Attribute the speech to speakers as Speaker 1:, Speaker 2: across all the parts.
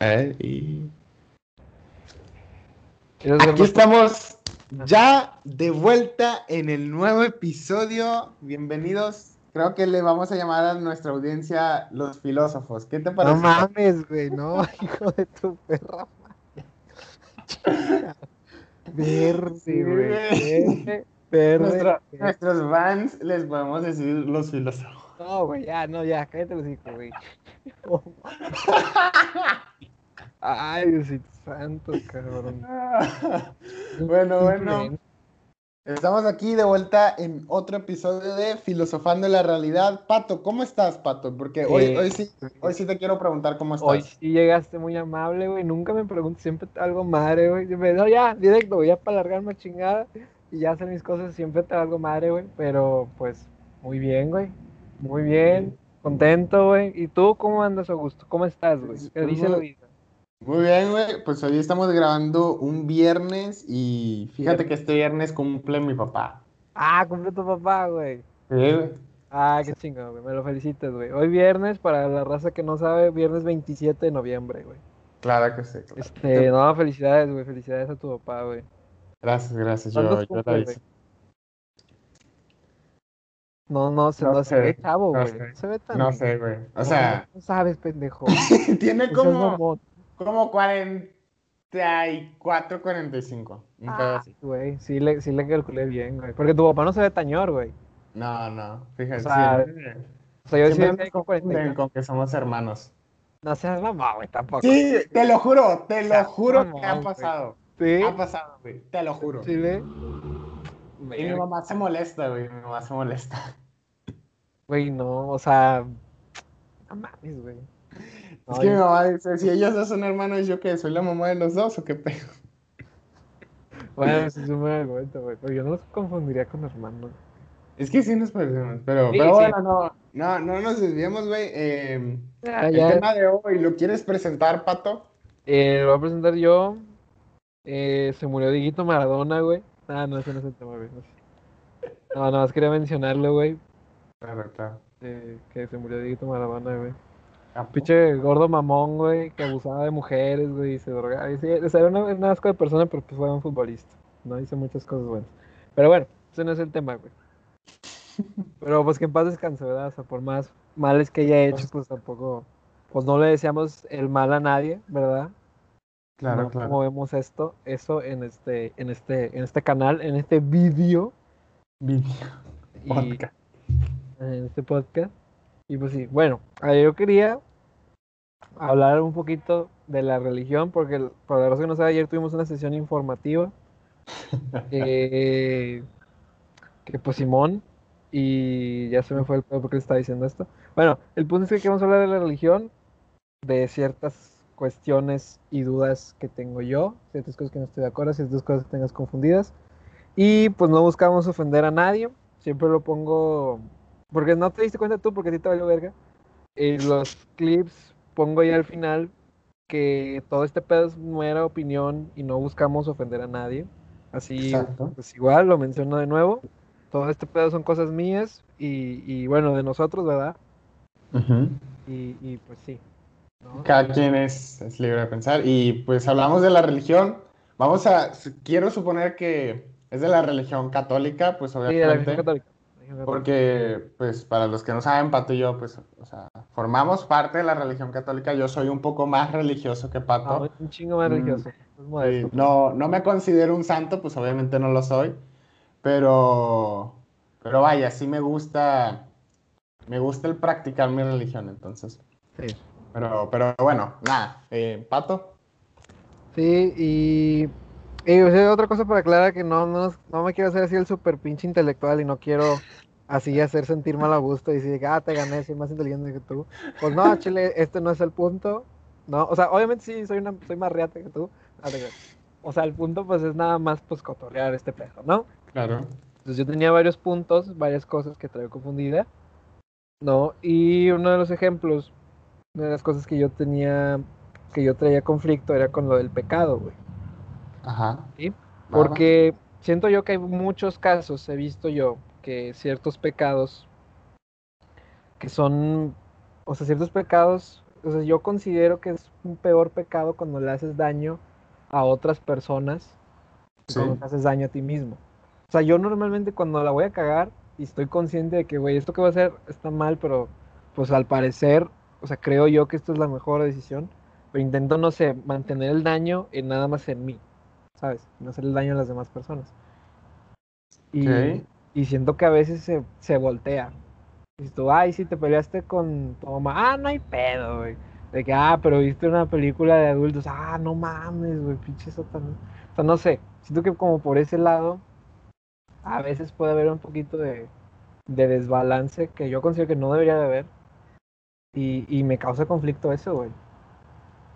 Speaker 1: Eh, y... Aquí estamos ya de vuelta en el nuevo episodio. Bienvenidos. Creo que le vamos a llamar a nuestra audiencia los filósofos. ¿Qué te parece?
Speaker 2: No mames, güey, no, hijo de tu perra.
Speaker 1: Verde, güey. nuestros fans les podemos decir los filósofos.
Speaker 2: No, güey, ya, no, ya, cállate los hijos, güey. Ay, Diosito santo, cabrón.
Speaker 1: bueno, bueno. Estamos aquí de vuelta en otro episodio de Filosofando la Realidad. Pato, ¿cómo estás, Pato? Porque hoy, eh, hoy, sí, hoy sí te quiero preguntar cómo estás.
Speaker 2: Hoy sí llegaste muy amable, güey. Nunca me preguntas siempre algo madre, güey. No, ya, directo, voy a para largarme chingada y ya hacer mis cosas. Siempre te algo madre, güey. Pero, pues, muy bien, güey. Muy bien. Contento, güey. ¿Y tú cómo andas, Augusto? ¿Cómo estás, güey? ¿Qué dice la vida?
Speaker 1: Muy bien, güey. Pues hoy estamos grabando un viernes y fíjate que este viernes cumple mi papá.
Speaker 2: Ah, cumple tu papá, güey.
Speaker 1: Sí, güey.
Speaker 2: Ah, qué chingón, güey. Me lo felicites, güey. Hoy viernes, para la raza que no sabe, viernes 27 de noviembre, güey.
Speaker 1: Claro que sí.
Speaker 2: Este, no, felicidades, güey. Felicidades a tu papá, güey.
Speaker 1: Gracias, gracias. Yo, yo la hice.
Speaker 2: No, no, se, no, se ve chavo, güey. No, se ve tan.
Speaker 1: No sé, güey. O sea.
Speaker 2: No sabes, pendejo.
Speaker 1: Tiene como. Como 44, 45. Un
Speaker 2: ah, Güey, sí le, sí le calculé bien, güey. Porque tu papá no se ve tañor, güey.
Speaker 1: No, no, fíjate. O sea, o sea yo sí me con, con que somos hermanos.
Speaker 2: No seas mamá, güey, tampoco.
Speaker 1: Sí, te lo juro, te lo juro que ha pasado. Sí. Ha pasado, güey, te lo juro.
Speaker 2: Sí, le.
Speaker 1: Y mi mamá se molesta, güey, mi mamá se molesta.
Speaker 2: Güey, no, o sea. No mames, güey.
Speaker 1: Es que mi mamá dice, si ellos dos son hermanos, ¿yo qué? ¿Soy la mamá de los dos o qué pedo?
Speaker 2: Bueno, sí es un buen argumento, güey. Pero yo no los confundiría con hermanos.
Speaker 1: Es que sí nos parecemos, pero, pero bueno, no, no, no nos desviemos, güey. Eh, el tema de hoy, ¿lo quieres presentar, Pato?
Speaker 2: Eh, lo voy a presentar yo. Eh, se murió Diguito Maradona, güey. Ah, no, ese no es el tema, güey. No, nada más quería mencionarlo, güey.
Speaker 1: Claro, claro.
Speaker 2: Eh, que se murió Diguito Maradona, güey. Pinche gordo mamón, güey, que abusaba de mujeres, güey, y se drogaba. Y sí, era una, asco de persona, pero pues fue un futbolista. No hizo muchas cosas buenas. Pero bueno, ese no es el tema, güey. Pero pues que en paz descanse, ¿verdad? O sea, por más males que haya hecho, pues tampoco, pues no le deseamos el mal a nadie, ¿verdad?
Speaker 1: Claro, claro.
Speaker 2: Como vemos esto, eso en este, en este, en este canal, en este vídeo.
Speaker 1: Vídeo.
Speaker 2: En este podcast. Y pues sí, bueno, yo quería hablar un poquito de la religión, porque por la razón que no sabe, ayer tuvimos una sesión informativa. que pues Simón, y ya se me fue el pedo porque le estaba diciendo esto. Bueno, el punto es que queremos hablar de la religión, de ciertas cuestiones y dudas que tengo yo, ciertas cosas que no estoy de acuerdo, ciertas cosas que tengas confundidas. Y pues no buscamos ofender a nadie, siempre lo pongo porque no te diste cuenta tú, porque a ti te valió verga. En los clips pongo ya al final que todo este pedo es nueva opinión y no buscamos ofender a nadie. Así, pues igual, lo menciono de nuevo. Todo este pedo son cosas mías y, bueno, de nosotros, ¿verdad? y, pues sí.
Speaker 1: Cada quien es, es, libre de pensar. Y pues hablamos de la religión. Vamos a, quiero suponer que es de la religión católica, pues obviamente. Sí, de la religión católica. Porque, pues, para los que no saben, Pato y yo, pues, o sea, formamos parte de la religión católica. Yo soy un poco más religioso que Pato.
Speaker 2: Ah, un chingo más religioso.
Speaker 1: Mm, no, no me considero un santo, pues obviamente no lo soy. Pero, pero vaya, sí me gusta, me gusta el practicar mi religión, entonces.
Speaker 2: Sí.
Speaker 1: Pero, pero bueno, nada. Eh, Pato.
Speaker 2: Sí, y y otra cosa para aclarar que no, no, me quiero hacer así el super pinche intelectual y no quiero así hacer sentir mal a gusto y decir, ah, te gané, soy más inteligente que tú. Pues no, Chile, este no es el punto. No, o sea, obviamente sí, soy, una, soy más riata que tú. Ah, o sea, el punto pues es nada más pues cotorrear este pedo, ¿no?
Speaker 1: Claro.
Speaker 2: Entonces yo tenía varios puntos, varias cosas que traigo confundida, ¿no? Y uno de los ejemplos, una de las cosas que yo tenía, que yo traía conflicto era con lo del pecado, güey.
Speaker 1: Ajá.
Speaker 2: ¿sí? Porque siento yo que hay muchos casos, he visto yo, que ciertos pecados que son, o sea, ciertos pecados o sea, yo considero que es un peor pecado cuando le haces daño a otras personas cuando te haces daño a ti mismo. O sea, yo normalmente cuando la voy a cagar y estoy consciente de que, güey, esto que voy a hacer está mal, pero pues al parecer, o sea, creo yo que esto es la mejor decisión, pero intento, no sé, mantener el daño en nada más en mí, ¿sabes? No hacer el daño a las demás personas. Y, y siento que a veces se, se voltea. Y tú, ay, si te peleaste con tu mamá, ah, no hay pedo, güey. De que, ah, pero viste una película de adultos, ah, no mames, güey, pinche eso también. O sea, no sé, siento que como por ese lado, a veces puede haber un poquito de, de desbalance que yo considero que no debería de haber. Y, y me causa conflicto eso, güey.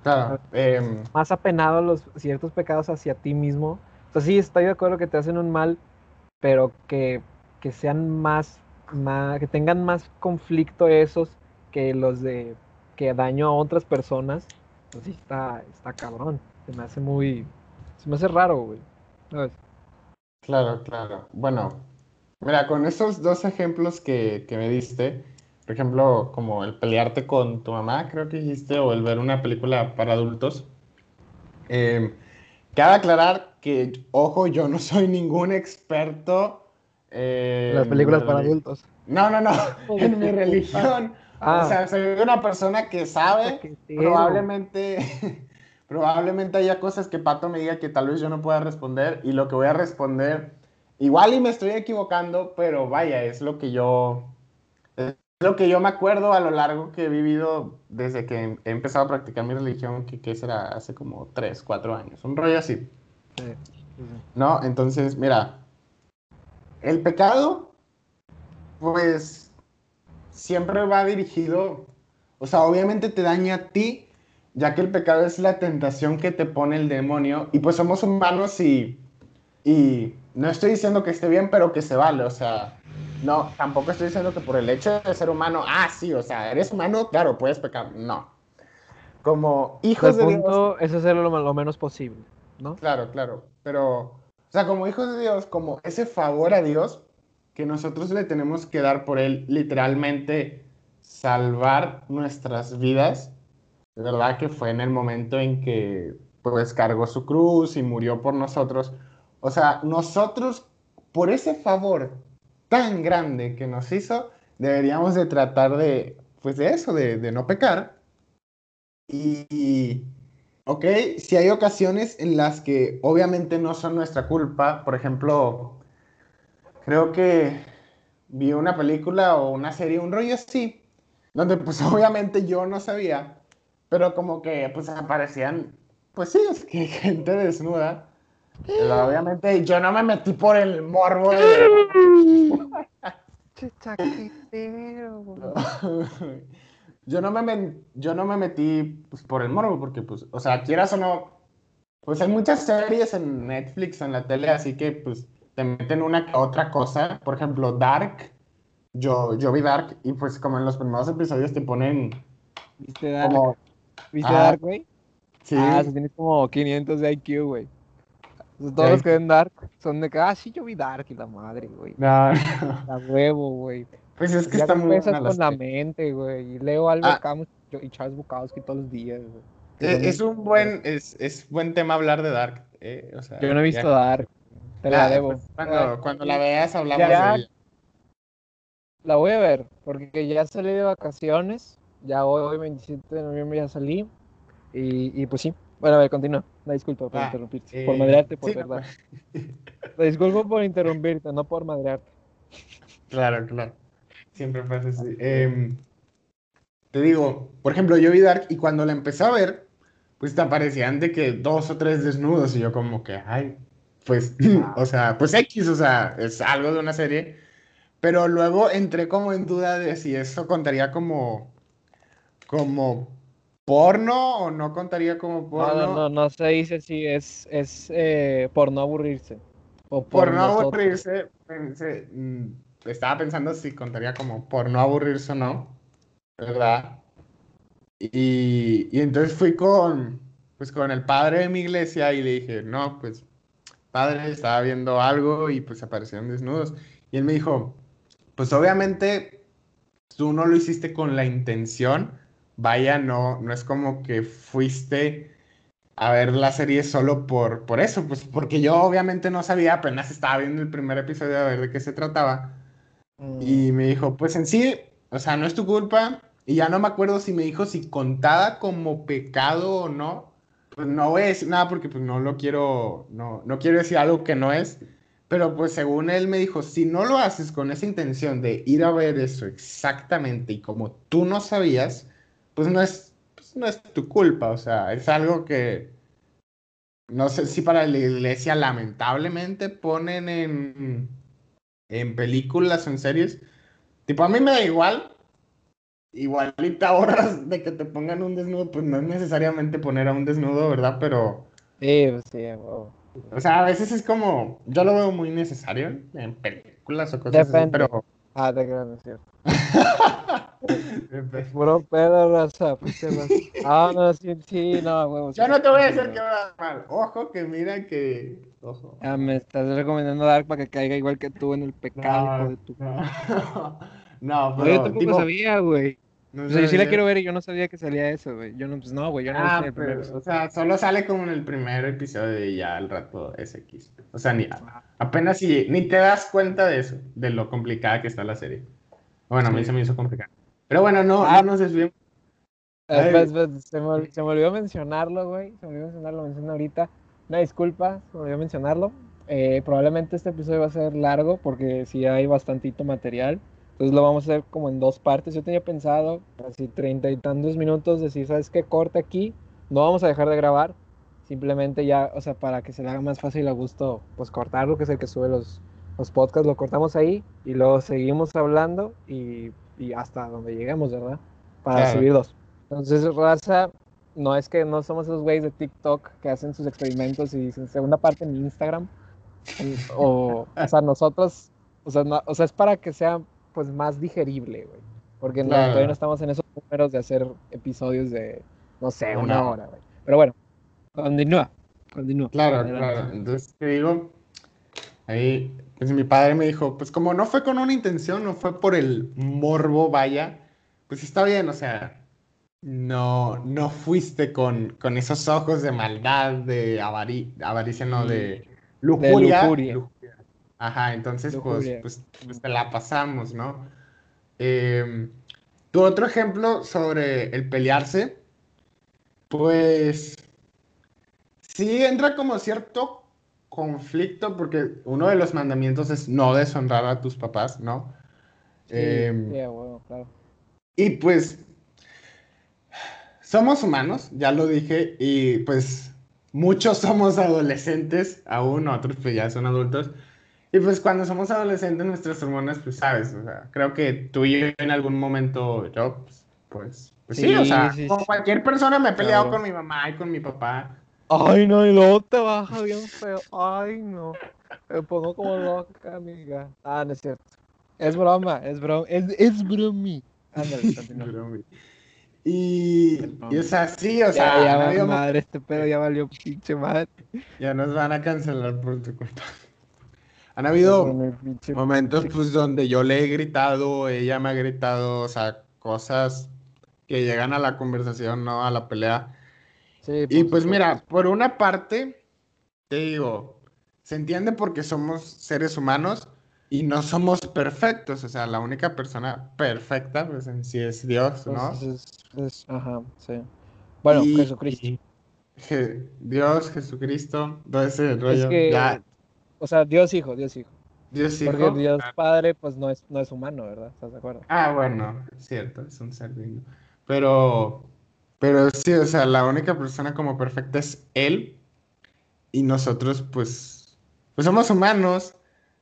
Speaker 1: Claro. Em,
Speaker 2: más apenado los ciertos pecados hacia ti mismo. O sea, sí, estoy de acuerdo que te hacen un mal, pero que, que sean más que tengan más conflicto esos que los de que daño a otras personas, pues sí está, está cabrón. Se me hace muy, se me hace raro, güey.
Speaker 1: Claro, claro. Bueno, mira, con esos dos ejemplos que, que me diste, por ejemplo, como el pelearte con tu mamá, creo que dijiste, o el ver una película para adultos, eh, cabe aclarar que, ojo, yo no soy ningún experto
Speaker 2: eh, Las películas para adultos.
Speaker 1: No, no, no. en mi religión. Ah. O sea, soy una persona que sabe, probablemente, probablemente haya cosas que Pato me diga que tal vez yo no pueda responder y lo que voy a responder, igual y me estoy equivocando, pero vaya, es lo que yo, lo que yo me acuerdo a lo largo que he vivido desde que he empezado a practicar mi religión, que, que será hace como 3, 4 años, un rollo así. ¿No? Entonces, mira, el pecado, pues, siempre va dirigido, o sea, obviamente te daña a ti, ya que el pecado es la tentación que te pone el demonio, y pues somos humanos y, y no estoy diciendo que esté bien, pero que se vale, o sea, no, tampoco estoy diciendo que por el hecho de ser humano, ah, sí, o sea, eres humano, claro, puedes pecar, no. Como hijos de Dios.
Speaker 2: Es hacerlo lo, lo menos posible, ¿no?
Speaker 1: Claro, claro, pero o sea, como hijos de Dios, como ese favor a Dios que nosotros le tenemos que dar por Él, literalmente salvar nuestras vidas. De verdad que fue en el momento en que pues cargó su cruz y murió por nosotros. O sea, nosotros, por ese favor tan grande que nos hizo, deberíamos de tratar de, pues de eso, de, no pecar. Y, Ok, si hay ocasiones en las que obviamente no son nuestra culpa, por ejemplo, creo que vi una película o una serie, un rollo así, donde pues obviamente yo no sabía, pero como que pues aparecían, pues sí, es que gente desnuda. Obviamente yo no me metí por el morbo de... yo no me, yo no me metí pues, por el morbo, porque, pues, o sea, quieras o no, pues hay muchas series en Netflix, en la tele, así que, pues, te meten una que otra cosa. Por ejemplo, Dark, yo, yo vi Dark, y pues, como en los primeros episodios te ponen...
Speaker 2: ¿Viste Dark? ¿Viste Dark, güey? Sí. Ah, se tienes como 500 de IQ, güey. Todos los que ven Dark son de que, ah, sí, yo vi Dark y la madre, güey. No. La huevo, güey.
Speaker 1: Pues es que está muy
Speaker 2: buena con la mente, güey. Y leo Albert ah. Camus y Charles Bukowski todos los días, güey.
Speaker 1: Eh, es, un buen, es, es, buen tema hablar de Dark. Eh, o sea,
Speaker 2: Yo no he visto Dark. Te la, debo. Pues,
Speaker 1: cuando, cuando la veas hablamos de ella.
Speaker 2: La voy a ver, porque ya salí de vacaciones. Ya hoy, 27 de noviembre, ya salí. Y, y pues sí. Bueno, a ver, continúa. La disculpa por ah, interrumpirte. por eh, madrearte, por verdad. La disculpo por interrumpirte, no por madrearte.
Speaker 1: Claro, claro. Siempre fue así. Em, te digo, por ejemplo, yo vi Dark y cuando la empecé a ver, pues te aparecían de que dos o tres desnudos y yo como que, ay, pues, o sea, pues X, o sea, es algo de una serie. Pero luego entré como en duda de si eso contaría como, como porno o no contaría como porno.
Speaker 2: No, no, no, se dice si es, es eh, por no aburrirse.
Speaker 1: O por, no aburrirse, pensé, mm, estaba pensando si contaría como por no aburrirse o no, ¿verdad? Y, y, entonces fui con, pues con el padre de mi iglesia y le dije, no, pues padre, estaba viendo algo y pues aparecieron desnudos. Y él me dijo, pues obviamente tú no lo hiciste con la intención, vaya, no, no es como que fuiste a ver la serie solo por, por eso, pues porque yo obviamente no sabía, apenas estaba viendo el primer episodio a ver de qué se trataba. Y mm. me dijo, pues en sí, o sea, no es tu culpa. Y ya no me acuerdo si me dijo si contada como pecado o no. Pues no voy a decir nada porque pues no lo quiero, no, no quiero decir algo que no es. Pero pues según él me dijo, si no lo haces con esa intención de ir a ver eso exactamente y como tú no sabías, pues no es no es tu culpa, o sea, es algo que no sé si para la iglesia lamentablemente ponen en, en películas o en series. Tipo, a mí me da igual. Igualita horas de que te pongan un desnudo, pues no es necesariamente poner a un desnudo, ¿verdad? Pero.
Speaker 2: Sí, pues sí, O
Speaker 1: sea, a veces es como. Yo lo veo muy necesario en películas o cosas así, pero.
Speaker 2: Ah, te creo, es cierto. Puro pedo, raza. Ah, no, sí, sí, no, huevos.
Speaker 1: Yo no te voy a decir que va mal. Ojo, que mira que. Ojo.
Speaker 2: Ah, me estás recomendando dar para que caiga igual que tú en el pecado
Speaker 1: no,
Speaker 2: de tu.
Speaker 1: No,
Speaker 2: pero. yo tampoco sabía, güey. No o sea, yo sí la quiero ver y yo no sabía que salía eso, güey. Yo no, pues no, güey, yo no
Speaker 1: ah, pero, O sea, solo sale como en el primer episodio y ya al rato es X. O sea, ni, apenas si, ni te das cuenta de eso, de lo complicada que está la serie. Bueno, a mí se me hizo complicado. Pero bueno, no, ah, no nos desviemos.
Speaker 2: se, me, se, me, olvidó mencionarlo, güey. Se me olvidó mencionarlo, lo mencioné ahorita. Una disculpa, se me olvidó mencionarlo. Eh, probablemente este episodio va a ser largo porque sí hay bastantito material. Entonces lo vamos a hacer como en dos partes. Yo tenía pensado, así treinta y tantos minutos, decir, ¿sabes qué? Corta aquí. No vamos a dejar de grabar. Simplemente ya, o sea, para que se le haga más fácil a gusto, pues cortarlo, que es el que sube los, los podcasts lo cortamos ahí y luego seguimos hablando y, y hasta donde lleguemos, ¿verdad? Para subir dos. Entonces, raza, no es que no somos esos güeyes de TikTok que hacen sus experimentos y dicen segunda parte en Instagram. O, o sea, nosotros, o sea, o sea, es para que sea pues más digerible, güey. Porque todavía no estamos en esos números de hacer episodios de, no sé, una hora, güey. Pero bueno, continúa, continúa.
Speaker 1: Claro, claro. Entonces te digo, ahí pues mi padre me dijo, pues como no fue con una intención, no fue por el morbo, vaya, pues está bien, o sea, no, no fuiste con, con esos ojos de maldad, de avaricia, no, de lujuria. Ajá, entonces pues, pues, pues, te la pasamos, ¿no? Eh, tu otro ejemplo sobre el pelearse, pues sí entra como cierto conflicto porque uno de los mandamientos es no deshonrar a tus papás, ¿no?
Speaker 2: Em, bueno, claro.
Speaker 1: Y pues somos humanos, ya lo dije, y pues muchos somos adolescentes, aún otros pues ya son adultos. Y pues cuando somos adolescentes nuestras hormonas, pues sabes, o sea, creo que tú y yo en algún momento, yo, pues, pues, pues sí, o sea, como cualquier persona me he peleado con mi mamá y con mi papá.
Speaker 2: Ay, no, y luego te baja bien feo. Ay, no. Me pongo como loca, amiga. Ah, no es cierto. Es broma, es broma. Es, es bromi. Ándale.
Speaker 1: Y, y, o sea, sí, o sea.
Speaker 2: Ya, ya madre, este pedo ya valió pinche madre.
Speaker 1: Ya nos van a cancelar por tu culpa. Han habido momentos, pues, donde yo le he gritado, ella me ha gritado, o sea, cosas que llegan a la conversación, no a la pelea y pues mira, por una parte, te digo, se entiende porque somos seres humanos y no somos perfectos, o sea, la única persona perfecta, pues en sí es Dios, ¿no?
Speaker 2: ajá, sí. Bueno, Jesucristo.
Speaker 1: Dios, Jesucristo, todo ese rollo.
Speaker 2: O sea, Dios Hijo, Dios Hijo.
Speaker 1: Dios Hijo.
Speaker 2: Porque Dios ah. Padre, pues no es, no es humano, ¿verdad? ¿Estás de acuerdo?
Speaker 1: Ah, bueno, es cierto, es un ser divino. Pero pero sí, o sea, la única persona como perfecta es él y nosotros pues, pues somos humanos.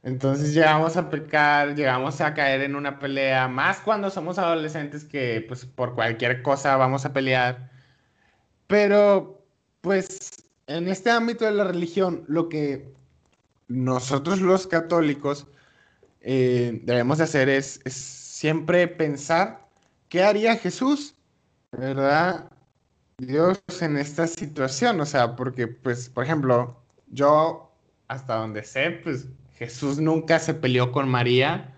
Speaker 1: Entonces llegamos a pecar, llegamos a caer en una pelea, más cuando somos adolescentes que pues por cualquier cosa vamos a pelear. Pero pues en este ámbito de la religión, lo que nosotros los católicos eh, debemos de hacer es, es siempre pensar qué haría Jesús ¿verdad? Dios en esta situación, o sea, porque, pues, por ejemplo, yo, hasta donde sé, pues, Jesús nunca se peleó con María,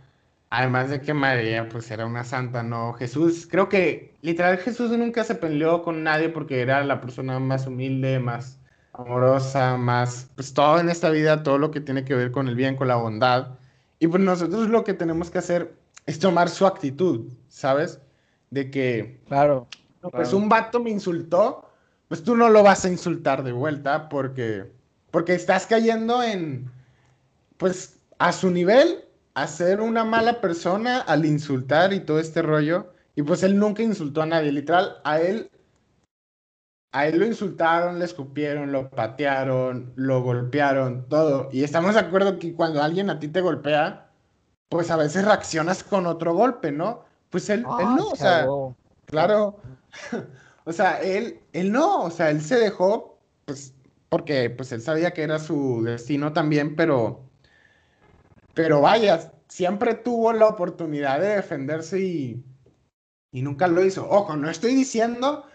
Speaker 1: Además de que María, pues era una santa, ¿no? Jesús, creo que literal Jesús nunca se peleó con nadie porque era la persona más humilde, más amorosa, más, pues todo en esta vida, todo lo que tiene que ver con el bien, con la bondad. Y pues nosotros lo que tenemos que hacer es tomar su actitud, ¿sabes? De que,
Speaker 2: claro,
Speaker 1: pues un vato me insultó, pues tú no lo vas a insultar de vuelta porque, porque estás cayendo en, pues a su nivel a ser una mala persona al insultar y todo este rollo. Y pues él nunca insultó a nadie, literal, a él, a él lo insultaron, le escupieron, lo patearon, lo golpearon, todo. Y estamos de acuerdo que cuando alguien a ti te golpea, pues a veces reaccionas con otro golpe, ¿no? Pues él, él no, o sea, claro, o sea, él, él no, o sea, él se dejó, pues, porque pues él sabía que era su destino también, pero pero vaya, siempre tuvo la oportunidad de defenderse y, y nunca lo hizo. Ojo, no estoy diciendo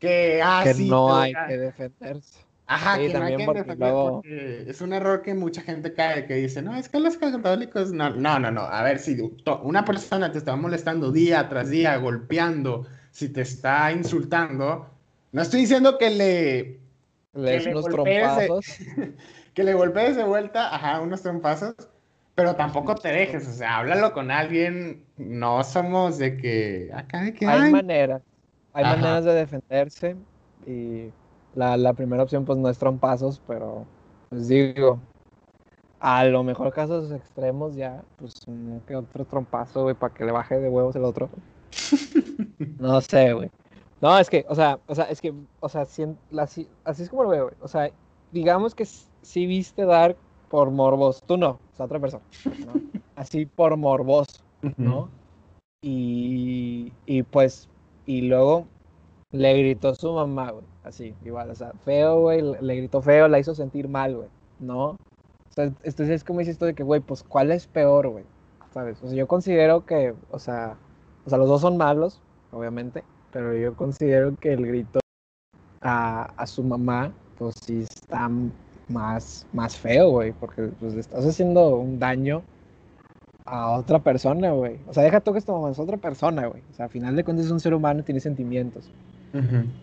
Speaker 1: que,
Speaker 2: ah, no hay que defenderse.
Speaker 1: Ajá, que no hay que defenderse es un error que mucha gente cae, que dice, no, es que los católicos, no, no, no, no, a ver, si una persona te está molestando día tras día, golpeando, si te está insultando, no estoy diciendo que le...
Speaker 2: Le, unos trompazos.
Speaker 1: que le golpees de vuelta, ajá, unos trompazos, pero tampoco te dejes, o sea, háblalo con alguien. No somos de que acá de que
Speaker 2: hay, maneras, hay maneras de defenderse y la, primera opción pues no es trompazos, pero pues digo, a lo mejor casos extremos ya, pues que otro trompazo, güey, para que le baje de huevos el otro. no sé, güey. No, es que, o sea, o sea, es que, o sea, así, así es como lo veo, güey. O sea, digamos que sí viste Dark por morbos. Tú no, es otra persona. Así por morbos, ¿no? Y, y pues, y luego le gritó su mamá, güey. Así, igual, o sea, feo, güey. Le gritó feo, la hizo sentir mal, güey. ¿No? O sea, entonces es como dices esto de que, güey, pues, ¿cuál es peor, güey? ¿Sabes? O sea, yo considero que, o sea, o sea, los dos son malos, obviamente, pero yo considero que el grito a, a su mamá, pues sí está más, más feo, güey, porque pues, estás haciendo un daño a otra persona, güey. O sea, deja tú que esto es otra persona, güey. O sea, al final de cuentas es un ser humano y tiene sentimientos.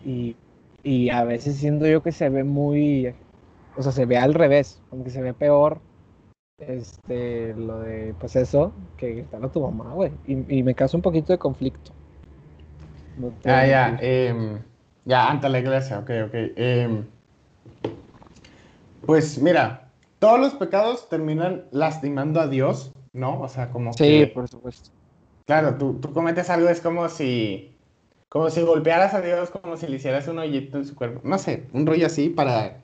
Speaker 2: y, y, a veces siento yo que se ve muy, o sea, se ve al revés, como que se ve peor, este, lo de, pues eso, que gritar a tu mamá, güey. Y, me causa un poquito de conflicto.
Speaker 1: ah, ya, eh, ya, ante la iglesia, ok, ok. Eh, pues mira, todos los pecados terminan lastimando a Dios, ¿no? O sea, como
Speaker 2: sí, por supuesto.
Speaker 1: Claro, tú, tú cometes algo, es como si, como si golpearas a Dios, como si le hicieras un hoyito en su cuerpo. No sé, un rollo así para,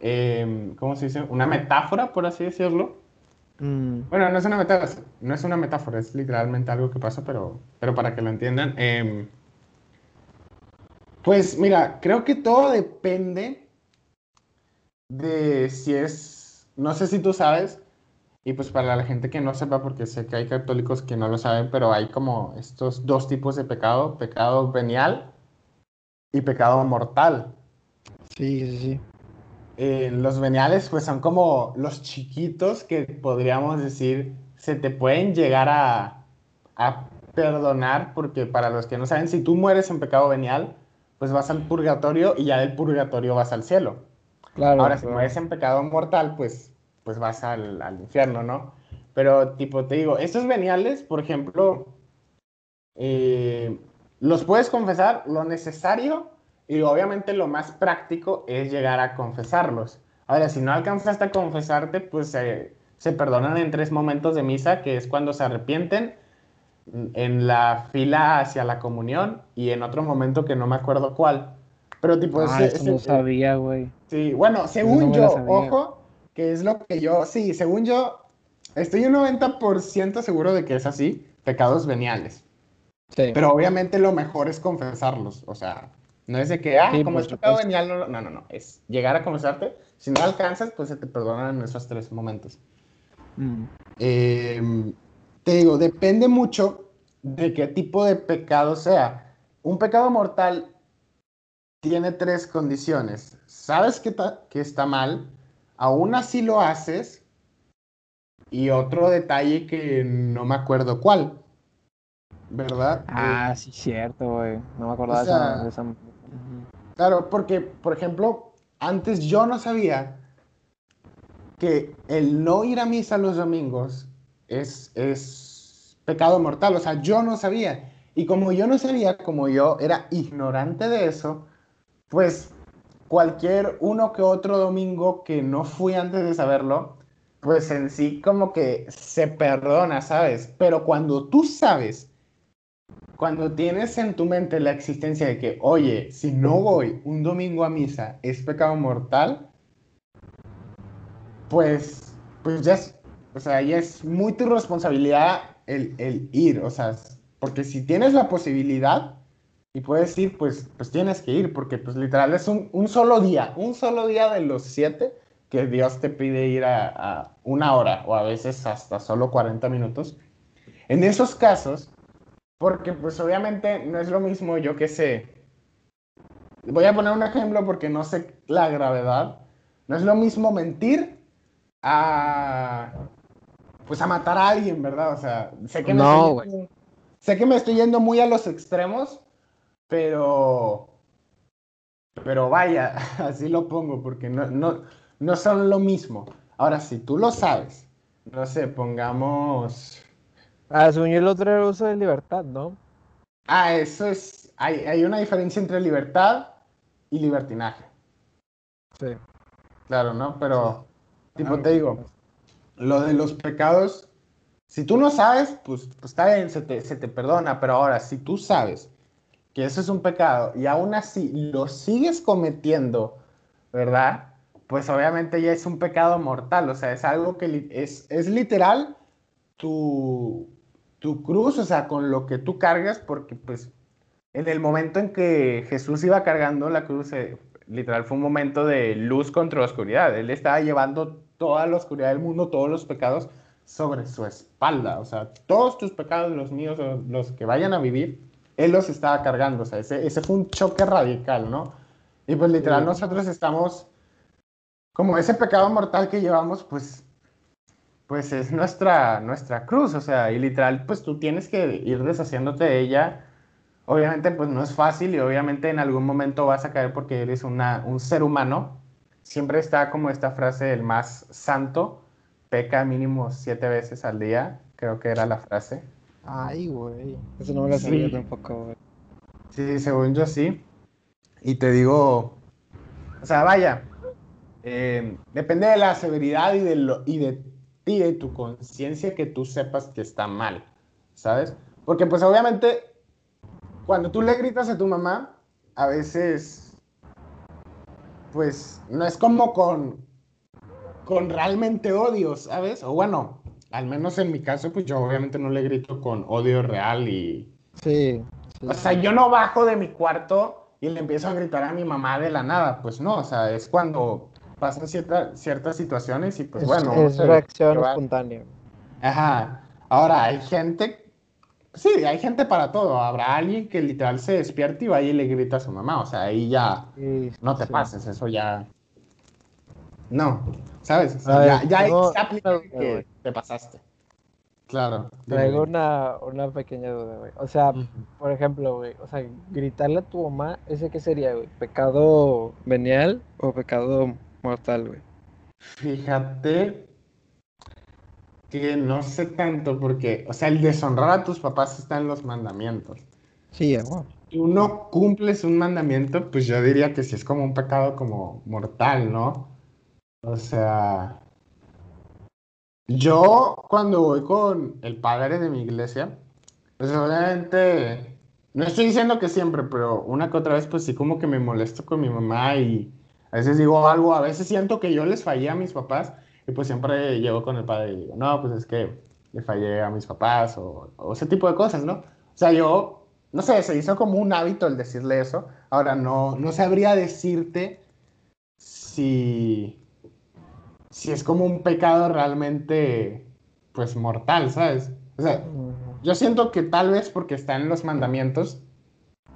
Speaker 1: em, ¿cómo se dice? Una metáfora, por así decirlo. Mm. Bueno, no es una metáfora, no es una metáfora, es literalmente algo que pasa, pero, pero para que lo entiendan. Em, pues mira, creo que todo depende de si es, no sé si tú sabes, y pues para la gente que no sepa, porque sé que hay católicos que no lo saben, pero hay como estos dos tipos de pecado, pecado venial y pecado mortal.
Speaker 2: Sí, sí, sí.
Speaker 1: Eh, los veniales pues son como los chiquitos que podríamos decir se te pueden llegar a, a perdonar, porque para los que no saben, si tú mueres en pecado venial, pues vas al purgatorio y ya del purgatorio vas al cielo. Ahora, si mueres en pecado mortal, pues, pues vas al, infierno, ¿no? Pero, tipo, te digo, estos veniales, por ejemplo, eh, los puedes confesar lo necesario y obviamente lo más práctico es llegar a confesarlos. Ahora, si no alcanzaste a confesarte, pues se perdonan en tres momentos de misa, que es cuando se arrepienten, en la fila hacia la comunión y en otro momento que no me acuerdo cuál. Pero tipo,
Speaker 2: ah, eso no sabía, güey.
Speaker 1: Sí, bueno, según yo, ojo, que es lo que yo, sí, según yo, estoy un 90% seguro de que es así, pecados veniales. Sí. Pero obviamente lo mejor es confesarlos, o sea, no es de que, ah, como es pecado venial, no, no, no, es llegar a confesarte, si no alcanzas, pues se te perdonan en esos tres momentos. Mm. Em, te digo, depende mucho de qué tipo de pecado sea. Un pecado mortal tiene tres condiciones. Sabes que, que está mal, aún así lo haces, y otro detalle que no me acuerdo cuál. ¿Verdad?
Speaker 2: Ah, sí, cierto, güey. No me acordaba de esa.
Speaker 1: Claro, porque, por ejemplo, antes yo no sabía que el no ir a misa los domingos es, es pecado mortal. O sea, yo no sabía. Y como yo no sabía, como yo era ignorante de eso, pues cualquier uno que otro domingo que no fui antes de saberlo, pues en sí como que se perdona, ¿sabes? Pero cuando tú sabes, cuando tienes en tu mente la existencia de que, oye, si no voy un domingo a misa, es pecado mortal, pues, pues ya es, o sea, ya es muy tu responsabilidad el, el ir, o sea, porque si tienes la posibilidad y puedes ir, pues, pues tienes que ir, porque pues literal es un, un solo día, un solo día de los siete que Dios te pide ir a, una hora o a veces hasta solo 40 minutos. En esos casos, porque pues obviamente no es lo mismo, yo que sé, voy a poner un ejemplo porque no sé la gravedad, no es lo mismo mentir a pues a matar a alguien, ¿verdad? O sea, sé que me, no, estoy, sé que me estoy yendo muy a los extremos, pero pero vaya, así lo pongo porque no, no, no son lo mismo. Ahora, si tú lo sabes, no sé, pongamos...
Speaker 2: Ah, según el otro uso de libertad, ¿no?
Speaker 1: Ah, eso es... Hay, hay una diferencia entre libertad y libertinaje.
Speaker 2: Sí.
Speaker 1: Claro, ¿no? Pero, tipo, ah, te digo, lo de los pecados, si tú no sabes, pues, pues está bien, se te, se te perdona, pero ahora, si tú sabes eso es un pecado y aún así lo sigues cometiendo, ¿verdad? pues obviamente ya es un pecado mortal, o sea, es algo que es, es literal tu, tu cruz, o sea, con lo que tú cargas, porque pues en el momento en que Jesús iba cargando la cruz, eh, literal fue un momento de luz contra la oscuridad, él estaba llevando toda la oscuridad del mundo, todos los pecados sobre su espalda, o sea, todos tus pecados, los míos, los que vayan a vivir, él los estaba cargando, o sea, ese, ese fue un choque radical, ¿no? Y pues literal nosotros estamos como ese pecado mortal que llevamos, pues, pues es nuestra, nuestra cruz, o sea, y literal, pues tú tienes que ir deshaciéndote de ella. Obviamente, pues no es fácil y obviamente en algún momento vas a caer porque eres una, un ser humano. Siempre está como esta frase, el más santo, peca mínimo siete veces al día, creo que era la frase.
Speaker 2: Ay, güey, eso no me lo sabía tampoco, güey.
Speaker 1: Sí, según yo sí. Y te digo, o sea, vaya, eh, depende de la severidad y de, lo, y de ti, de tu conciencia, que tú sepas que está mal, ¿sabes? Porque pues obviamente, cuando tú le gritas a tu mamá, a veces, pues no es como con, con realmente odio, ¿sabes? O bueno, al menos en mi caso, pues yo obviamente no le grito con odio real y...
Speaker 2: Sí.
Speaker 1: O sea, yo no bajo de mi cuarto y le empiezo a gritar a mi mamá de la nada, pues no, o sea, es cuando pasan ciertas situaciones y pues bueno.
Speaker 2: Es reacción espontánea.
Speaker 1: Ajá. Ahora, hay gente, sí, hay gente para todo. Habrá alguien que literal se despierta y va y le grita a su mamá. O sea, ahí ya no te pases, eso ya. No, ¿sabes? ya, ya que te pasaste. Claro.
Speaker 2: Traigo una, una pequeña duda, güey. O sea, por ejemplo, güey, o sea, gritarle a tu mamá, ¿ese qué sería, güey? ¿Pecado venial o pecado mortal, güey.
Speaker 1: Fíjate que no sé tanto porque, o sea, el deshonrar a tus papás está en los mandamientos.
Speaker 2: Sí, bueno.
Speaker 1: Si uno cumples un mandamiento, pues yo diría que sí es como un pecado como mortal, ¿no? O sea, yo cuando voy con el padre de mi iglesia, pues obviamente, no estoy diciendo que siempre, pero una que otra vez, pues sí como que me molesto con mi mamá y a veces digo algo, a veces siento que yo les fallé a mis papás y pues siempre llego con el padre y digo, no, pues es que le fallé a mis papás o, ese tipo de cosas, ¿no? O sea, yo, no sé, se hizo como un hábito el decirle eso. Ahora, no, no sabría decirte si, si es como un pecado realmente, pues, mortal, ¿sabes? O sea, yo siento que tal vez porque está en los mandamientos,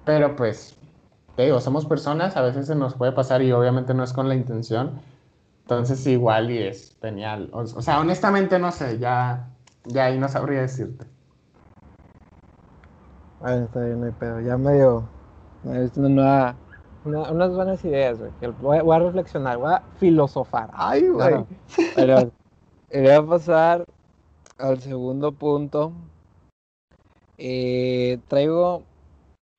Speaker 1: pero pues te digo, somos personas, a veces se nos puede pasar y obviamente no es con la intención. Entonces igual y es genial. O, sea, honestamente no sé, ya, ya ahí no sabría decirte.
Speaker 2: Bueno, está bien, no hay pedo. Ya medio... Una, unas buenas ideas, güey. Voy, voy, a reflexionar, voy a filosofar. Ay, güey. Pero voy a pasar al segundo punto. Eh, traigo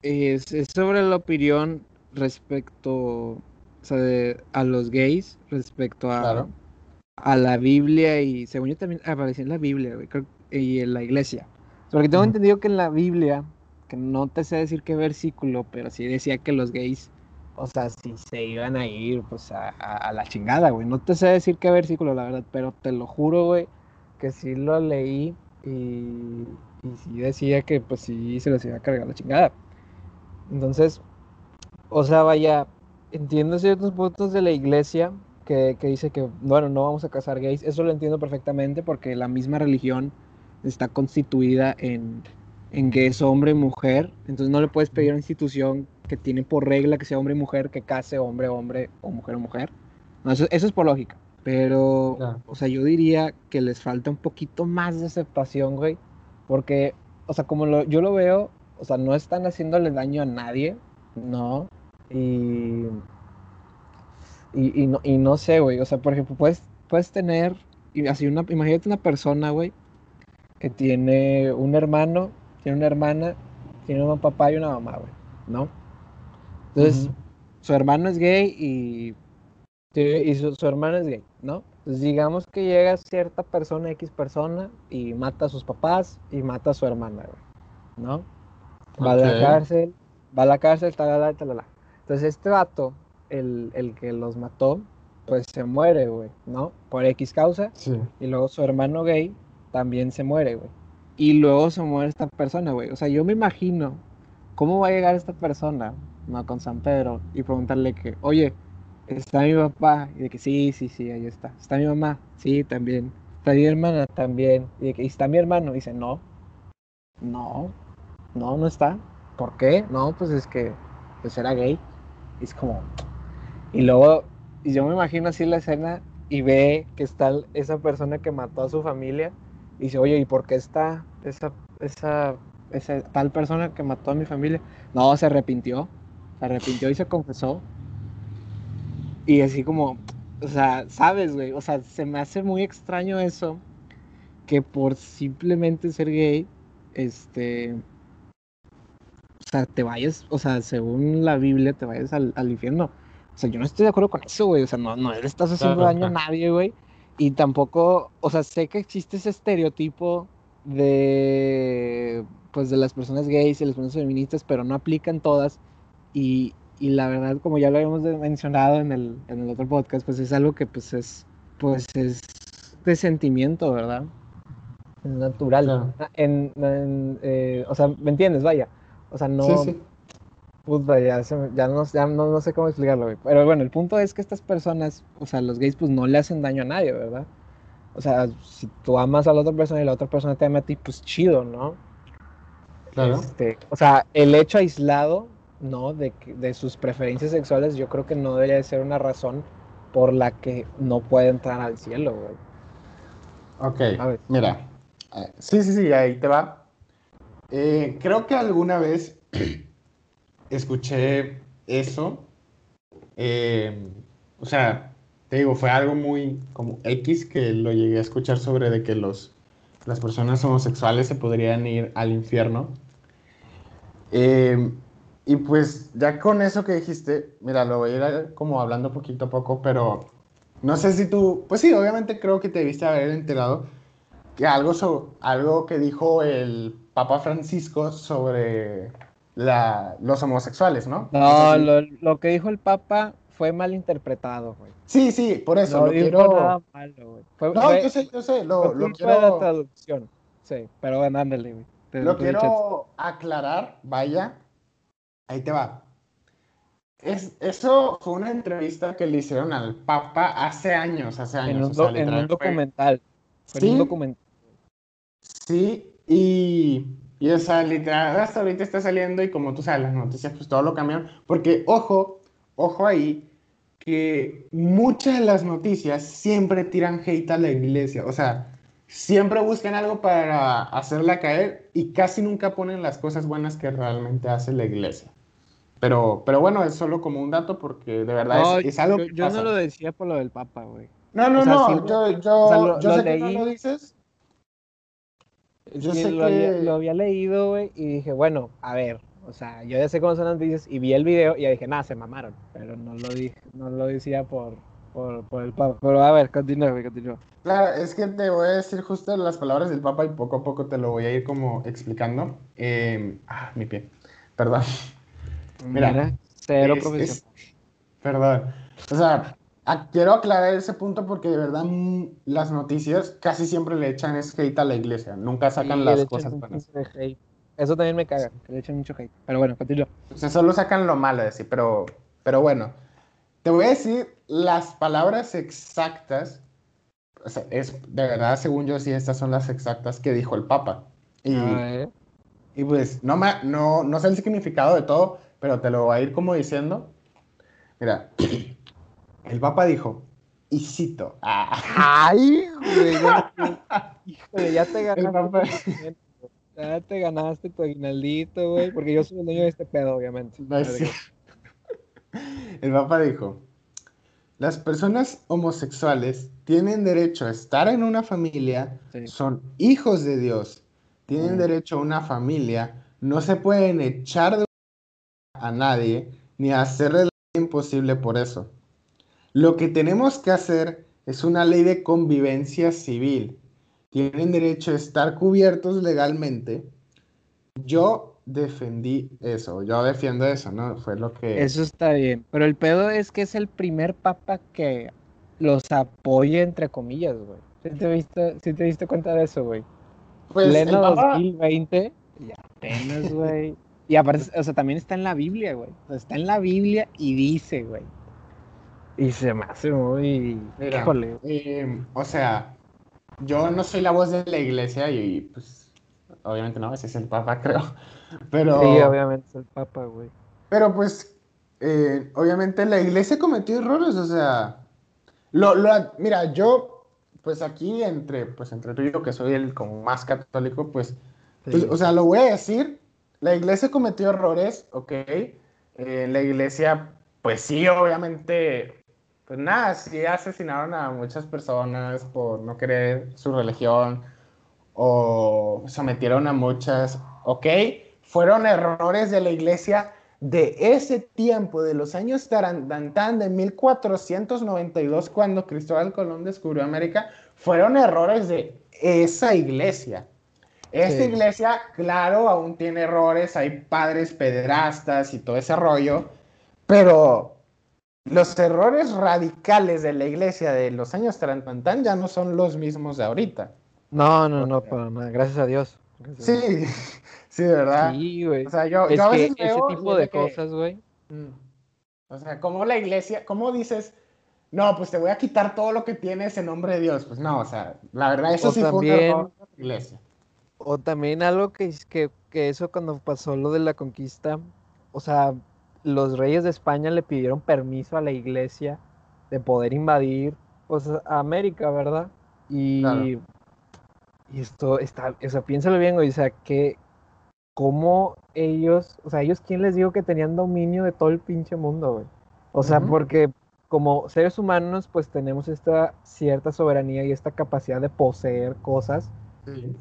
Speaker 2: es, sobre la opinión respecto a los gays, respecto a, a la Biblia y según yo también apareció en la Biblia y en la iglesia. Porque tengo entendido que en la Biblia, que no te sé decir qué versículo, pero sí decía que los gays, o sea, si se iban a ir pues a, la chingada, güey. No te sé decir qué versículo, la verdad, pero te lo juro, güey, que sí lo leí y, sí decía que pues sí se les iba a cargar la chingada. Entonces, o sea, vaya, entiendo ciertos puntos de la iglesia que, dice que, bueno, no vamos a casar gays. Eso lo entiendo perfectamente porque la misma religión está constituida en, en que es hombre y mujer. Entonces no le puedes pedir a una institución que tiene por regla que sea hombre y mujer que case hombre, hombre o mujer o mujer. eso, es por lógica. Pero, o sea, yo diría que les falta un poquito más de aceptación, güey. Porque, o sea, como lo, yo lo veo, o sea, no están haciéndole daño a nadie, ¿no? Y, y, no, y no sé, güey, o sea, por ejemplo, puedes, puedes tener, así una, imagínate una persona, güey, que tiene un hermano, tiene una hermana, tiene un papá y una mamá, güey, ¿no? Entonces, su hermano es gay y, y su, su hermano es gay, ¿no? Entonces, digamos que llega cierta persona, X persona, y mata a sus papás y mata a su hermana, güey, ¿no? Va a la cárcel, va a la cárcel, talala, talala. Entonces este vato, el, el que los mató, pues se muere, güey, ¿no? Por X causa. Sí. Y luego su hermano gay también se muere, güey. Y luego se muere esta persona, güey. O sea, yo me imagino cómo va a llegar esta persona, ¿no? Con San Pedro y preguntarle que, oye, está mi papá. Y de que sí, sí, sí, ahí está. Está mi mamá, sí, también. Está mi hermana, también. Y de que, ¿y está mi hermano? Y dice, no, no, no, no está. ¿Por qué? No, pues es que pues era gay. Y es como... Y luego, y yo me imagino así la escena y ve que está esa persona que mató a su familia y dice, oye, ¿y por qué está esa, esa, esa tal persona que mató a mi familia? No, se arrepintió, se arrepintió y se confesó. Y así como, o sea, sabes, güey, o sea, se me hace muy extraño eso, que por simplemente ser gay, este, o sea, te vayas, o sea, según la Biblia, te vayas al, infierno. O sea, yo no estoy de acuerdo con eso, güey. O sea, no, no le estás haciendo daño a nadie, güey. Y tampoco, o sea, sé que existe ese estereotipo de, pues, de las personas gays y las personas feministas, pero no aplican todas. Y, y la verdad, como ya lo habíamos mencionado en el, en el otro podcast, pues es algo que, pues, es, pues, es de sentimiento, ¿verdad? Es natural. En, eh, o sea, ¿me entiendes? Vaya. O sea, no. Sí, sí. Puta, ya, ya, no, ya no, sé cómo explicarlo, güey. Pero bueno, el punto es que estas personas, o sea, los gays, pues no le hacen daño a nadie, ¿verdad? O sea, si tú amas a la otra persona y la otra persona te ama a ti, pues chido, ¿no? Claro. Este, o sea, el hecho aislado, ¿no? De, de sus preferencias sexuales, yo creo que no debería de ser una razón por la que no puede entrar al cielo, güey.
Speaker 1: Ok, mira. Eh, sí, sí, sí, ahí te va. Eh, creo que alguna vez escuché eso. Eh, o sea, te digo, fue algo muy como X que lo llegué a escuchar sobre de que los, las personas homosexuales se podrían ir al infierno. Eh, y pues ya con eso que dijiste, mira, lo voy a ir como hablando poquito a poco, pero no sé si tú, pues sí, obviamente creo que te debiste haber enterado que algo, algo que dijo el Papa Francisco sobre la, los homosexuales, ¿no?
Speaker 2: No, lo, que dijo el Papa fue mal interpretado, güey.
Speaker 1: Sí, sí, por eso
Speaker 2: no
Speaker 1: lo quiero.
Speaker 2: Nada malo, güey.
Speaker 1: no, yo sé, yo sé, lo, lo quiero.
Speaker 2: la traducción. Sí, pero bueno, ándale, güey.
Speaker 1: lo quiero aclarar, vaya. Ahí te va. Es, eso fue una entrevista que le hicieron al Papa hace años, hace años.
Speaker 2: En un, documental. Fue ¿Sí? en un documental.
Speaker 1: Sí, y, y, o sea, literal, hasta ahorita está saliendo y como tú sabes, las noticias pues todo lo cambiaron. Porque, ojo, ojo ahí, que muchas de las noticias siempre tiran hate a la iglesia. O sea, siempre buscan algo para hacerla caer y casi nunca ponen las cosas buenas que realmente hace la iglesia. Pero, pero bueno, es solo como un dato porque de verdad es, algo
Speaker 2: yo, que Yo no lo decía por lo del Papa, güey.
Speaker 1: No, no, no, yo, yo, yo sé que no lo dices.
Speaker 2: Yo sé lo, que... lo había leído, güey, y dije, bueno, a ver, o sea, yo ya sé cómo son las noticias y vi el video y ya dije, nada, se mamaron. Pero no lo dije, no lo decía por, por, el Papa. Pero a ver, continúa, continúa.
Speaker 1: Claro, es que te voy a decir justo las palabras del Papa y poco a poco te lo voy a ir como explicando. Em, ah, mi pie. Perdón.
Speaker 2: Mira, cero profesional.
Speaker 1: perdón. O sea, quiero aclarar ese punto porque de verdad mm, las noticias casi siempre le echan es hate a la iglesia. Nunca sacan las cosas buenas.
Speaker 2: Eso también me caga, que le echan mucho hate. Pero bueno, continúa.
Speaker 1: O sea, solo sacan lo malo de sí, pero, pero bueno. Te voy a decir las palabras exactas, o sea, es, de verdad, según yo, sí, estas son las exactas que dijo el Papa. Y, y pues, no, no, no sé el significado de todo, pero te lo voy a ir como diciendo. Mira, el Papa dijo, y cito.
Speaker 2: ¡Ay, güey! ya te ganaste. Ya te ganaste tu aguinaldito, güey, porque yo soy el dueño de este pedo, obviamente.
Speaker 1: El Papa dijo, las personas homosexuales tienen derecho a estar en una familia, son hijos de Dios, tienen derecho a una familia, no se pueden echar de a nadie ni hacerle imposible por eso. Lo que tenemos que hacer es una ley de convivencia civil. Tienen derecho a estar cubiertos legalmente. Yo defendí eso, yo defiendo eso, ¿no? Fue lo que...
Speaker 2: Eso está bien, pero el pedo es que es el primer papa que los apoya, entre comillas, güey. ¿Sí te, viste, ¿Sí te diste cuenta de eso, güey? Pues Pleno 2020, y apenas, güey. Y aparte, o sea, también está en la Biblia, güey. está en la Biblia y dice, güey. Y se me hace muy...
Speaker 1: Híjole. Eh, o sea, yo no soy la voz de la iglesia y pues obviamente no, ese es el Papa, creo. Pero,
Speaker 2: sí, obviamente es el Papa, güey.
Speaker 1: Pero pues, eh, obviamente la iglesia cometió errores, o sea, lo, mira, yo, pues aquí entre, pues entre tú y yo, que soy el como más católico, pues, pues o sea, lo voy a decir, la iglesia cometió errores, ok, eh, la iglesia, pues sí, obviamente, pues nada, sí asesinaron a muchas personas por no querer su religión, o sometieron a muchas, ok, fueron errores de la iglesia de ese tiempo, de los años Tarantantán, de 1492, cuando Cristóbal Colón descubrió América, fueron errores de esa iglesia. Esta iglesia, claro, aún tiene errores, hay padres pederastas y todo ese rollo, pero los errores radicales de la iglesia de los años Tarantantán ya no son los mismos de ahorita.
Speaker 2: No, no, no, para nada, gracias a Dios.
Speaker 1: sí, sí, de verdad.
Speaker 2: Sí, güey. O sea, yo, es a veces que ese tipo de cosas, güey. Mm.
Speaker 1: O sea, como la iglesia, ¿cómo dices? No, pues te voy a quitar todo lo que tienes en nombre de Dios. Pues no, o sea, la verdad, eso sí fue un error de la iglesia.
Speaker 2: O también algo que, que, que eso cuando pasó lo de la conquista, o sea, los reyes de España le pidieron permiso a la iglesia de poder invadir pues, a América, ¿verdad? Y y esto está, o sea, piénsalo bien, o sea, que cómo ellos, o sea, ellos, ¿quién les dijo que tenían dominio de todo el pinche mundo, güey? O sea, porque como seres humanos, pues tenemos esta cierta soberanía y esta capacidad de poseer cosas.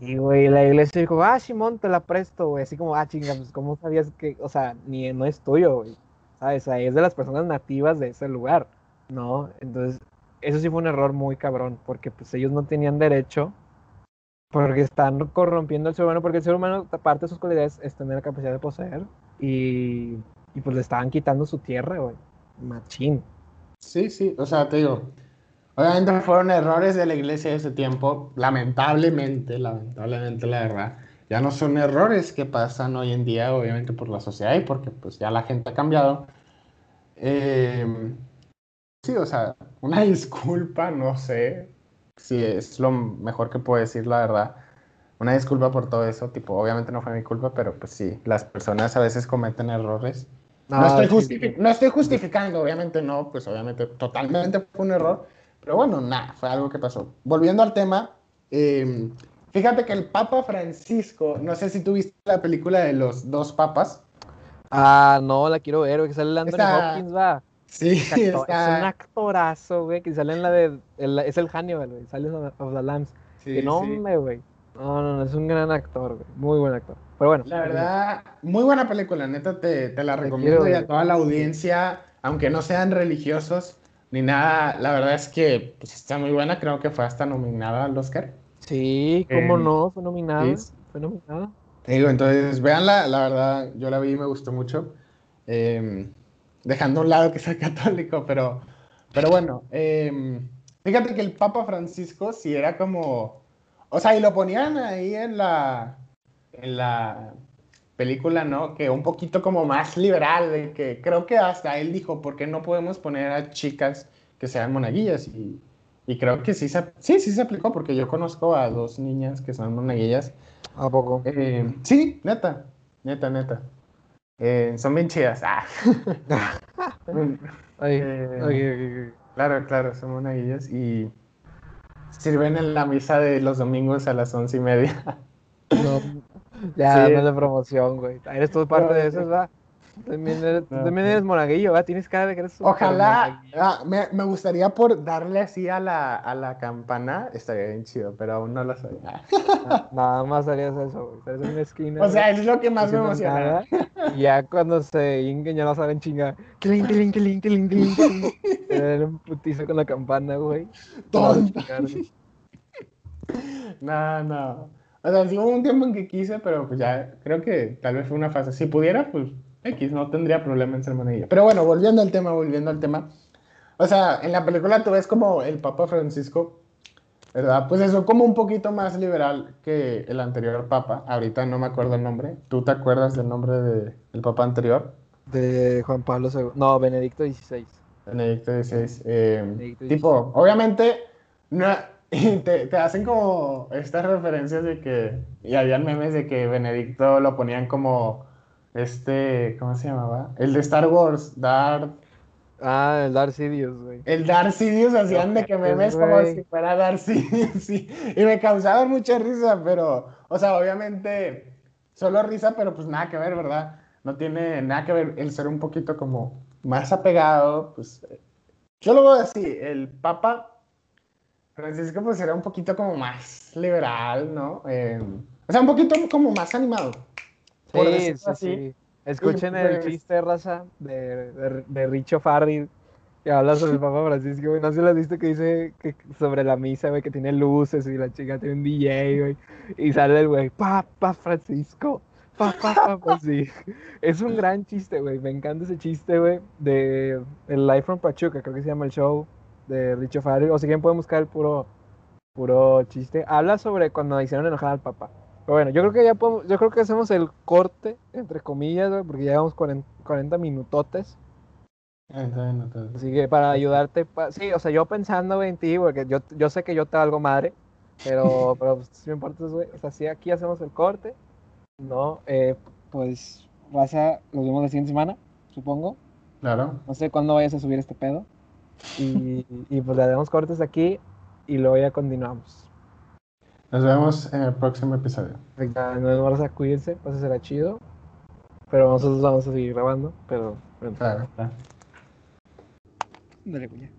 Speaker 2: Y, güey, la iglesia dijo, ah, Simón, te la presto, güey. Así como, ah, chinga, pues, ¿cómo sabías que, o sea, ni no es tuyo, güey? ¿Sabes? O sea, es de las personas nativas de ese lugar, ¿no? Entonces, eso sí fue un error muy cabrón, porque pues ellos no tenían derecho porque están corrompiendo al ser humano, porque el ser humano, parte de sus cualidades, es tener la capacidad de poseer. Y, y pues le estaban quitando su tierra, güey. Machín.
Speaker 1: Sí, sí, o sea, te digo, obviamente fueron errores de la iglesia de ese tiempo, lamentablemente, lamentablemente la verdad. Ya no son errores que pasan hoy en día, obviamente por la sociedad y porque pues ya la gente ha cambiado. Eh, sí, o sea, una disculpa, no sé, sí, es lo mejor que puedo decir, la verdad. Una disculpa por todo eso, tipo, obviamente no fue mi culpa, pero pues sí, las personas a veces cometen errores. No, estoy, no estoy justificando, obviamente no, pues obviamente totalmente fue un error, pero bueno, nada, fue algo que pasó. Volviendo al tema, em, fíjate que el Papa Francisco, no sé si tú viste la película de los dos papas.
Speaker 2: Ah, no, la quiero ver, que sale el Anthony Hopkins, va. Sí, es, un actorazo, güey, que sale en la de, es el Hannibal, güey, sale of the Lambs. Sí, que nombre, güey. No, no, no, es un gran actor, güey, muy buen actor. Pero bueno.
Speaker 1: La verdad, muy buena película, neta, te, te la recomiendo y a toda la audiencia, aunque no sean religiosos ni nada, la verdad es que pues, está muy buena, creo que fue hasta nominada al Oscar.
Speaker 2: Sí, cómo eh, no, fue nominada, fue nominada.
Speaker 1: Te digo, entonces, véanla, la verdad, yo la vi y me gustó mucho. Em, dejando a un lado que sea católico, pero, pero bueno, em, fíjate que el Papa Francisco si era como, o sea, y lo ponían ahí en la, en la película, ¿no? Que un poquito como más liberal, de que creo que hasta él dijo, ¿por qué no podemos poner a chicas que sean monaguillas? Y, y creo que sí se, sí, sí se aplicó, porque yo conozco a dos niñas que son monaguillas.
Speaker 2: ¿A poco?
Speaker 1: Eh, sí, neta, neta, neta. Eh, son bien chidas. Ah. Eh, claro, claro, son monaguillas y sirven en la misa de los domingos a las once y media.
Speaker 2: No, ya, sí. de promoción, güey. Eres tú parte de eso, ¿verdad? También eres, también eres monaguillo, ¿verdad? Tienes cara de que eres
Speaker 1: Ojalá, ah, me, me, gustaría por darle así a la, a la campana, estaría bien chido, pero aún no lo soy.
Speaker 2: Nada más harías eso, güey. en una esquina.
Speaker 1: O sea, es lo que más me emociona.
Speaker 2: Y ya cuando se inguen ya no saben chingar. Cling, cling, cling, cling, cling. Era un putizo con la campana, güey.
Speaker 1: Tonto. No, no. O sea, sí hubo un tiempo en que quise, pero pues ya creo que tal vez fue una fase. Si pudiera, pues X, no tendría problema en ser monedilla. Pero bueno, volviendo al tema, volviendo al tema. O sea, en la película tú ves como el Papa Francisco, ¿verdad? Pues eso como un poquito más liberal que el anterior Papa. Ahorita no me acuerdo el nombre. ¿Tú te acuerdas del nombre del Papa anterior?
Speaker 2: De Juan Pablo II. No, Benedicto XVI.
Speaker 1: Benedicto XVI. Eh, tipo, obviamente, no, y te, te, hacen como estas referencias de que, y habían memes de que Benedicto lo ponían como, este, ¿cómo se llamaba? El de Star Wars, Darth.
Speaker 2: Ah, el Darth Sidious, güey.
Speaker 1: El Darth Sidious hacían de que memes como si fuera Darth Sidious, sí. Y me causaban mucha risa, pero, o sea, obviamente, solo risa, pero pues nada que ver, ¿verdad? No tiene nada que ver el ser un poquito como más apegado, pues. Yo lo veo así, el Papa Francisco pues era un poquito como más liberal, ¿no? Eh, o sea, un poquito como más animado.
Speaker 2: Sí, sí, sí. Escuchen el pues chiste, raza, de, de, de Richo Farri, que habla sobre el Papa Francisco, güey. No se lo viste que dice que sobre la misa, güey, que tiene luces y la chica tiene un DJ, güey. Y sale el güey, Papa Francisco. Papa, papa, sí. Es un gran chiste, güey. Me encanta ese chiste, güey, de el Life from Pachuca, creo que se llama el show de Richo Farrell, o si quieren pueden buscar el puro, puro chiste. Habla sobre cuando hicieron enojar al papá. Pero bueno, yo creo que ya podemos, yo creo que hacemos el corte, entre comillas, porque ya llevamos 40, minutotes. Así que para ayudarte, sí, o sea, yo pensando en ti, porque yo, yo sé que yo te algo madre, pero, pero pues, si me importa, güey, o sea, si aquí hacemos el corte, ¿no? Eh, pues vas a, nos vemos la siguiente semana, supongo.
Speaker 1: Claro.
Speaker 2: No sé cuándo vayas a subir este pedo. Y, y pues le damos cortes aquí y luego ya continuamos.
Speaker 1: Nos vemos en el próximo episodio.
Speaker 2: Nos vemos, a cuídense, pues será chido. Pero nosotros vamos a seguir grabando, pero...
Speaker 1: Claro,
Speaker 2: Dale, cuña.